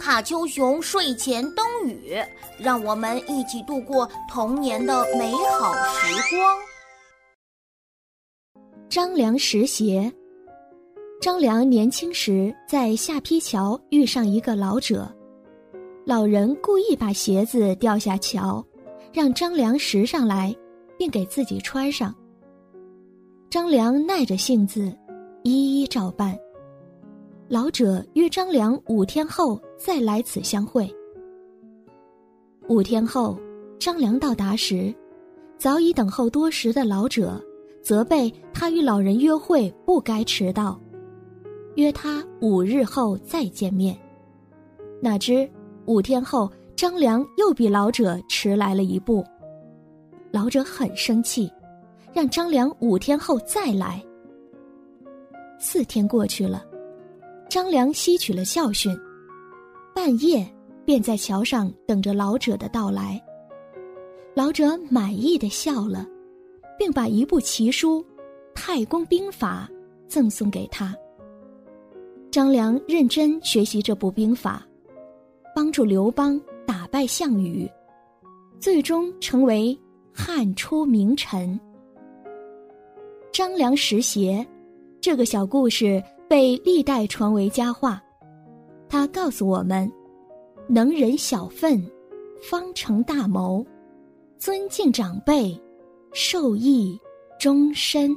卡丘熊睡前灯语，让我们一起度过童年的美好时光。张良拾鞋。张良年轻时在下邳桥遇上一个老者，老人故意把鞋子掉下桥，让张良拾上来，并给自己穿上。张良耐着性子，一一照办。老者约张良五天后再来此相会。五天后，张良到达时，早已等候多时的老者责备他与老人约会不该迟到。约他五日后再见面，哪知五天后张良又比老者迟来了一步。老者很生气，让张良五天后再来。四天过去了，张良吸取了教训，半夜便在桥上等着老者的到来。老者满意的笑了，并把一部奇书《太公兵法》赠送给他。张良认真学习这部兵法，帮助刘邦打败项羽，最终成为汉初名臣。张良拾鞋，这个小故事被历代传为佳话。他告诉我们：能忍小愤，方成大谋；尊敬长辈，受益终身。